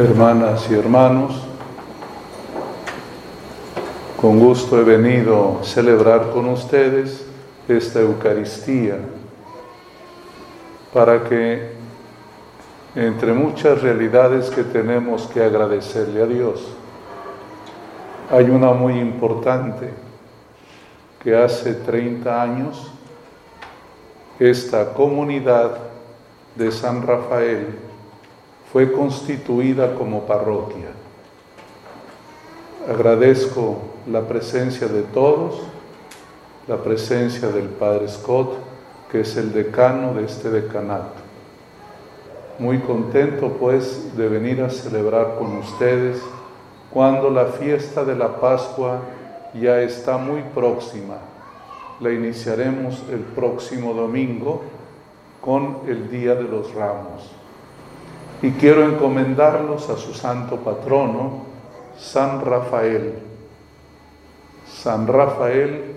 hermanas y hermanos, con gusto he venido a celebrar con ustedes esta Eucaristía para que entre muchas realidades que tenemos que agradecerle a Dios, hay una muy importante que hace 30 años esta comunidad de San Rafael fue constituida como parroquia. Agradezco la presencia de todos, la presencia del Padre Scott, que es el decano de este decanato. Muy contento pues de venir a celebrar con ustedes cuando la fiesta de la Pascua ya está muy próxima. La iniciaremos el próximo domingo con el Día de los Ramos. Y quiero encomendarlos a su santo patrono, San Rafael. San Rafael,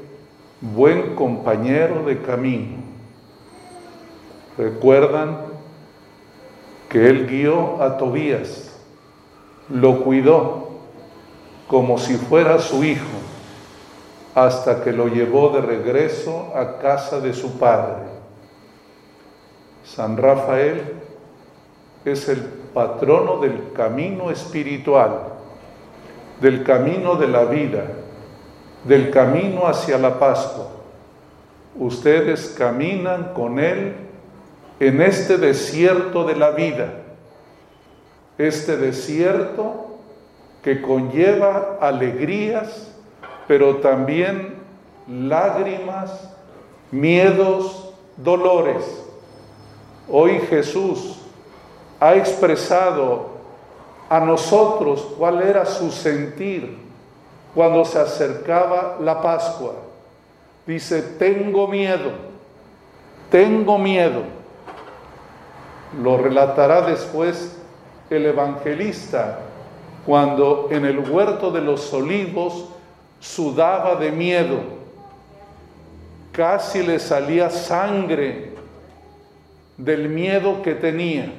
buen compañero de camino. Recuerdan que él guió a Tobías, lo cuidó como si fuera su hijo, hasta que lo llevó de regreso a casa de su padre. San Rafael es el patrono del camino espiritual, del camino de la vida, del camino hacia la Pascua. Ustedes caminan con Él en este desierto de la vida, este desierto que conlleva alegrías, pero también lágrimas, miedos, dolores. Hoy Jesús ha expresado a nosotros cuál era su sentir cuando se acercaba la Pascua. Dice, tengo miedo, tengo miedo. Lo relatará después el evangelista cuando en el huerto de los olivos sudaba de miedo, casi le salía sangre del miedo que tenía.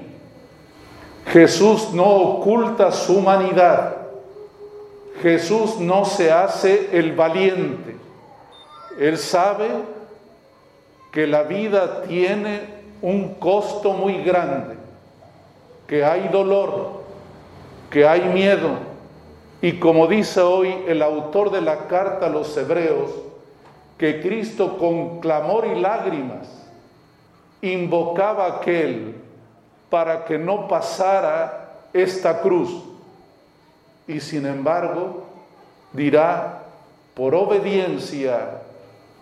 Jesús no oculta su humanidad. Jesús no se hace el valiente. Él sabe que la vida tiene un costo muy grande, que hay dolor, que hay miedo. Y como dice hoy el autor de la carta a los hebreos, que Cristo con clamor y lágrimas invocaba a aquel para que no pasara esta cruz. Y sin embargo, dirá, por obediencia,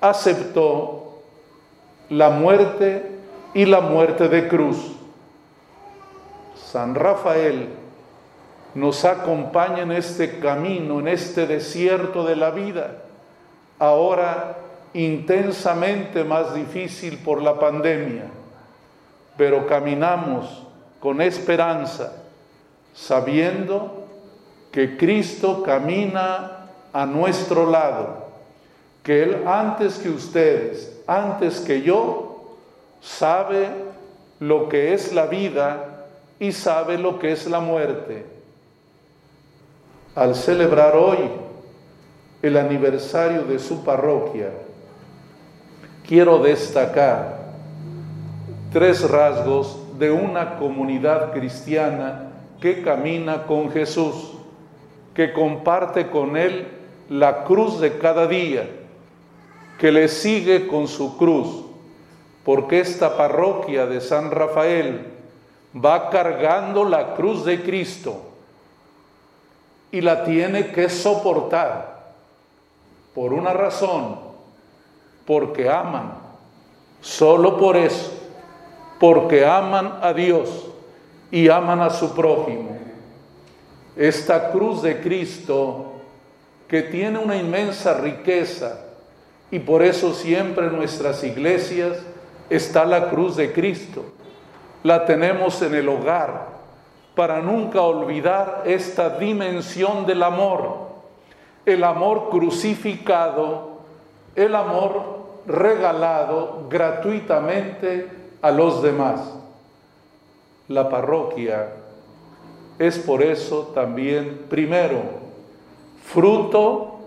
aceptó la muerte y la muerte de cruz. San Rafael nos acompaña en este camino, en este desierto de la vida, ahora intensamente más difícil por la pandemia, pero caminamos con esperanza, sabiendo que Cristo camina a nuestro lado, que Él antes que ustedes, antes que yo, sabe lo que es la vida y sabe lo que es la muerte. Al celebrar hoy el aniversario de su parroquia, quiero destacar tres rasgos de una comunidad cristiana que camina con Jesús, que comparte con Él la cruz de cada día, que le sigue con su cruz, porque esta parroquia de San Rafael va cargando la cruz de Cristo y la tiene que soportar por una razón, porque aman, solo por eso porque aman a Dios y aman a su prójimo. Esta cruz de Cristo que tiene una inmensa riqueza y por eso siempre en nuestras iglesias está la cruz de Cristo. La tenemos en el hogar para nunca olvidar esta dimensión del amor, el amor crucificado, el amor regalado gratuitamente a los demás. La parroquia es por eso también, primero, fruto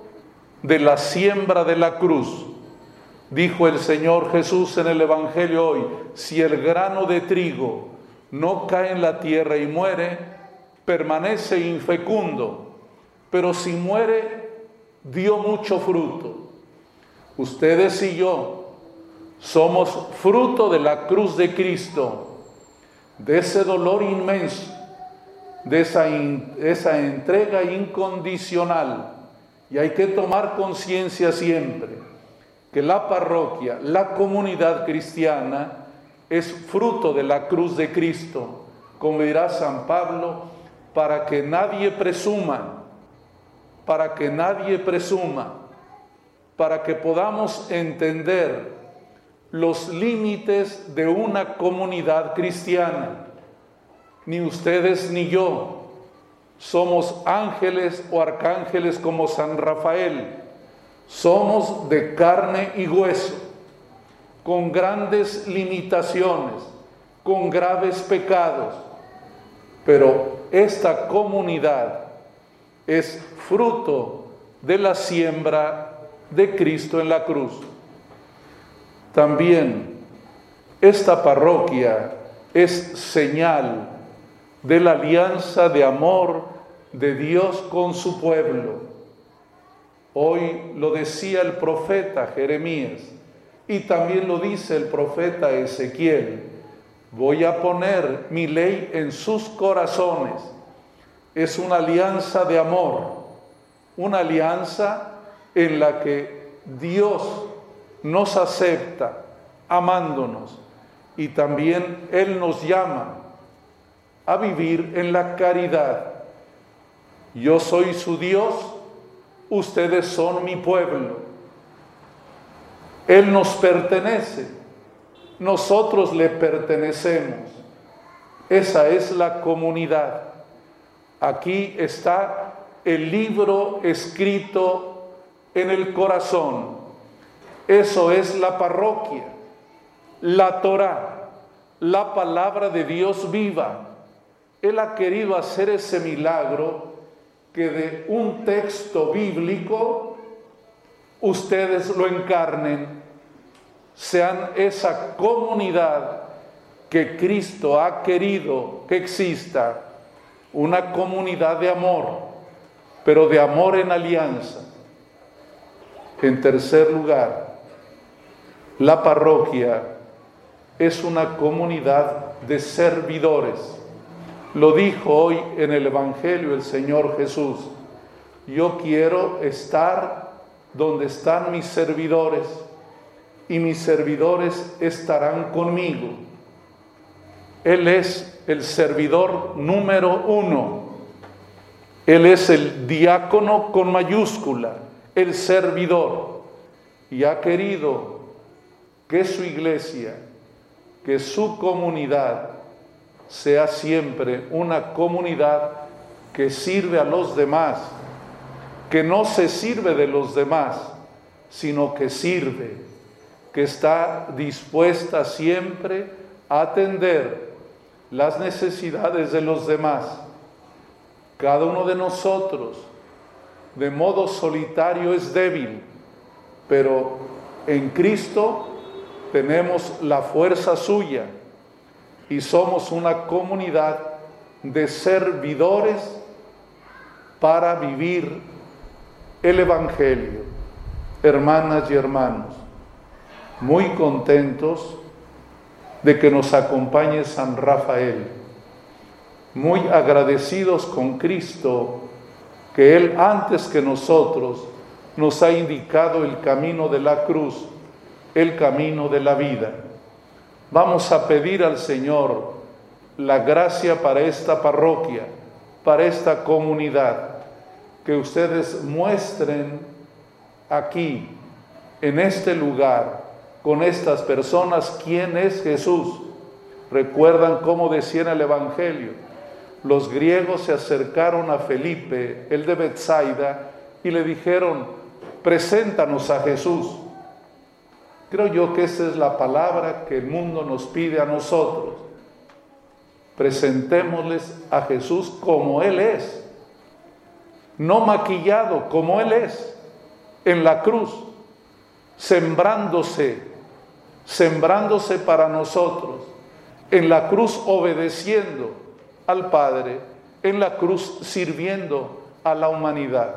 de la siembra de la cruz. Dijo el Señor Jesús en el Evangelio hoy, si el grano de trigo no cae en la tierra y muere, permanece infecundo, pero si muere, dio mucho fruto. Ustedes y yo somos fruto de la cruz de Cristo, de ese dolor inmenso, de esa, entrega incondicional. Y hay que tomar conciencia siempre que la parroquia, la comunidad cristiana, es fruto de la cruz de Cristo, como dirá San Pablo, para que nadie presuma, para que nadie presuma, para que podamos entender los límites de una comunidad cristiana. Ni ustedes ni yo somos ángeles o arcángeles como San Rafael, somos de carne y hueso con grandes limitaciones, con graves pecados, pero esta comunidad es fruto de la siembra de Cristo en la cruz. También esta parroquia es señal de la alianza de amor de Dios con su pueblo. Hoy lo decía el profeta Jeremías, y también lo dice el profeta Ezequiel, voy a poner mi ley en sus corazones. Es una alianza de amor, una alianza en la que Dios nos acepta amándonos y también Él nos llama a vivir en la caridad. Yo soy su Dios, ustedes son mi pueblo. Él nos pertenece, nosotros le pertenecemos. Esa es la comunidad. Aquí está el libro escrito en el corazón. Eso es la parroquia, la Torah, la palabra de Dios viva. Él ha querido hacer ese milagro que de un texto bíblico ustedes lo encarnen, sean esa comunidad que Cristo ha querido que exista, una comunidad de amor, pero de amor en alianza. En tercer lugar, la parroquia es una comunidad de servidores. Lo dijo hoy en el Evangelio el Señor Jesús. Yo quiero estar donde están mis servidores, y mis servidores estarán conmigo. Él es el servidor número uno. Él es el diácono con mayúscula, el servidor. Y ha querido que su iglesia, que su comunidad sea siempre una comunidad que sirve a los demás que no se sirve de los demás, sino que sirve, que está dispuesta siempre a atender las necesidades de los demás. Cada uno de nosotros, de modo solitario, es débil, pero en Cristo tenemos la fuerza suya y somos una comunidad de servidores para vivir el Evangelio. Hermanas y hermanos, muy contentos de que nos acompañe San Rafael, muy agradecidos con Cristo, que Él antes que nosotros nos ha indicado el camino de la cruz, el camino de la vida. Vamos a pedir al Señor la gracia para esta parroquia, para esta comunidad que ustedes muestren aquí, en este lugar, con estas personas, quién es Jesús. Recuerdan cómo decía en el Evangelio, los griegos se acercaron a Felipe, el de Bethsaida, y le dijeron, preséntanos a Jesús. Creo yo que esa es la palabra que el mundo nos pide a nosotros. Presentémosles a Jesús como Él es, no maquillado como Él es, en la cruz, sembrándose, sembrándose para nosotros, en la cruz obedeciendo al Padre, en la cruz sirviendo a la humanidad.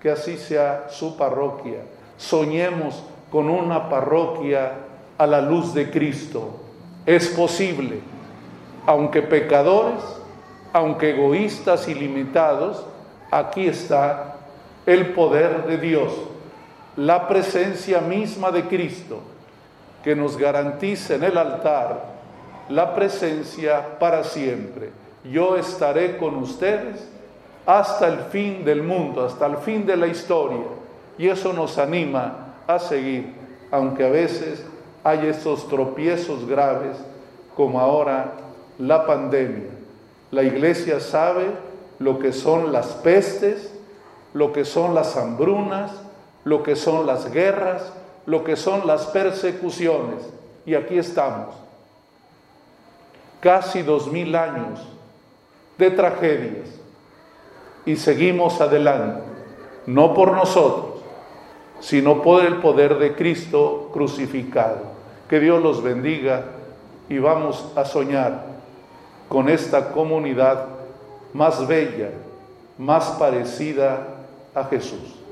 Que así sea su parroquia. Soñemos con una parroquia a la luz de Cristo. Es posible, aunque pecadores, aunque egoístas y limitados, aquí está el poder de Dios, la presencia misma de Cristo, que nos garantiza en el altar la presencia para siempre. Yo estaré con ustedes hasta el fin del mundo, hasta el fin de la historia. Y eso nos anima a seguir, aunque a veces hay esos tropiezos graves como ahora la pandemia. La iglesia sabe lo que son las pestes, lo que son las hambrunas, lo que son las guerras, lo que son las persecuciones. Y aquí estamos, casi dos mil años de tragedias, y seguimos adelante, no por nosotros, sino por el poder de Cristo crucificado. Que Dios los bendiga y vamos a soñar con esta comunidad más bella, más parecida a Jesús.